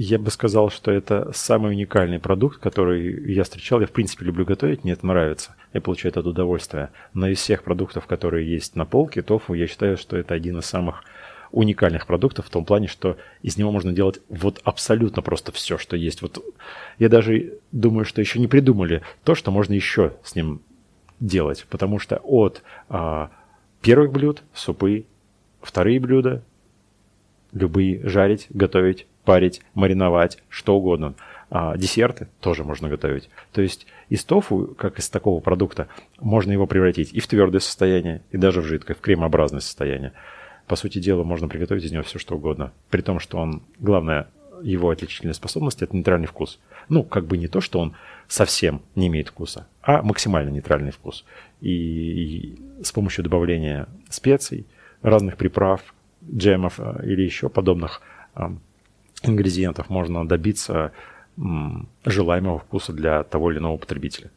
Я бы сказал, что это самый уникальный продукт, который я встречал. Я, в принципе, люблю готовить, мне это нравится. Я получаю это удовольствие. Но из всех продуктов, которые есть на полке, тофу, я считаю, что это один из самых уникальных продуктов в том плане, что из него можно делать вот абсолютно просто все, что есть. Вот я даже думаю, что еще не придумали то, что можно еще с ним делать, потому что от а, первых блюд, супы, вторые блюда, любые жарить, готовить, парить, мариновать, что угодно. А десерты тоже можно готовить. То есть из тофу, как из такого продукта, можно его превратить и в твердое состояние, и даже в жидкое, в кремообразное состояние. По сути дела, можно приготовить из него все, что угодно. При том, что он, главное, его отличительная способность – это нейтральный вкус. Ну, как бы не то, что он совсем не имеет вкуса, а максимально нейтральный вкус. И, и с помощью добавления специй, разных приправ, джемов э, или еще подобных ингредиентов можно добиться желаемого вкуса для того или иного потребителя.